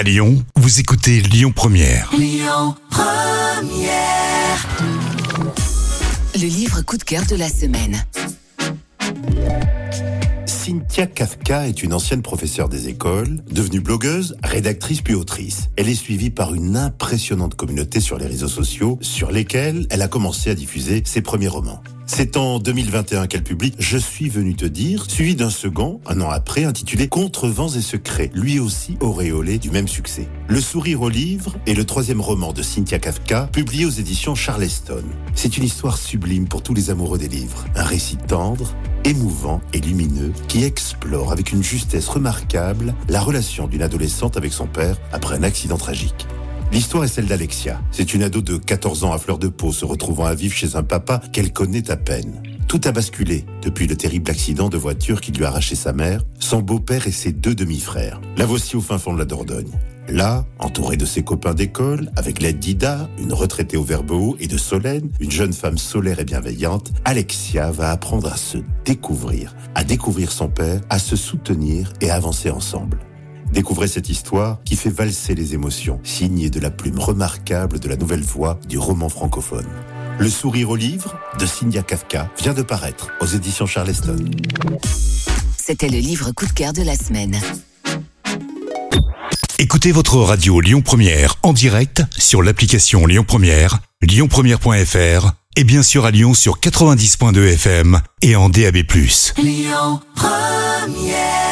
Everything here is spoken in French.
À Lyon, vous écoutez Lyon Première. Le livre coup de cœur de la semaine. Cynthia Kafka est une ancienne professeure des écoles, devenue blogueuse, rédactrice puis autrice. Elle est suivie par une impressionnante communauté sur les réseaux sociaux, sur lesquels elle a commencé à diffuser ses premiers romans. C'est en 2021 qu'elle publie Je suis venu te dire, suivi d'un second, un an après, intitulé Contre vents et secrets, lui aussi auréolé du même succès. Le sourire au livre est le troisième roman de Cynthia Kafka, publié aux éditions Charleston. C'est une histoire sublime pour tous les amoureux des livres. Un récit tendre, émouvant et lumineux qui explore avec une justesse remarquable la relation d'une adolescente avec son père après un accident tragique. L'histoire est celle d'Alexia. C'est une ado de 14 ans à fleur de peau se retrouvant à vivre chez un papa qu'elle connaît à peine. Tout a basculé depuis le terrible accident de voiture qui lui a arraché sa mère, son beau-père et ses deux demi-frères. La voici au fin fond de la Dordogne. Là, entourée de ses copains d'école, avec l'aide d'Ida, une retraitée au verbe haut, et de Solène, une jeune femme solaire et bienveillante, Alexia va apprendre à se découvrir, à découvrir son père, à se soutenir et à avancer ensemble. Découvrez cette histoire qui fait valser les émotions, signée de la plume remarquable de la nouvelle voix du roman francophone. Le sourire au livre de Cynthia Kafka vient de paraître aux éditions Charleston. C'était le livre coup de cœur de la semaine. Écoutez votre radio Lyon Première en direct sur l'application Lyon Première, lyonpremière.fr et bien sûr à Lyon sur 90.2 FM et en DAB+. Lyon Première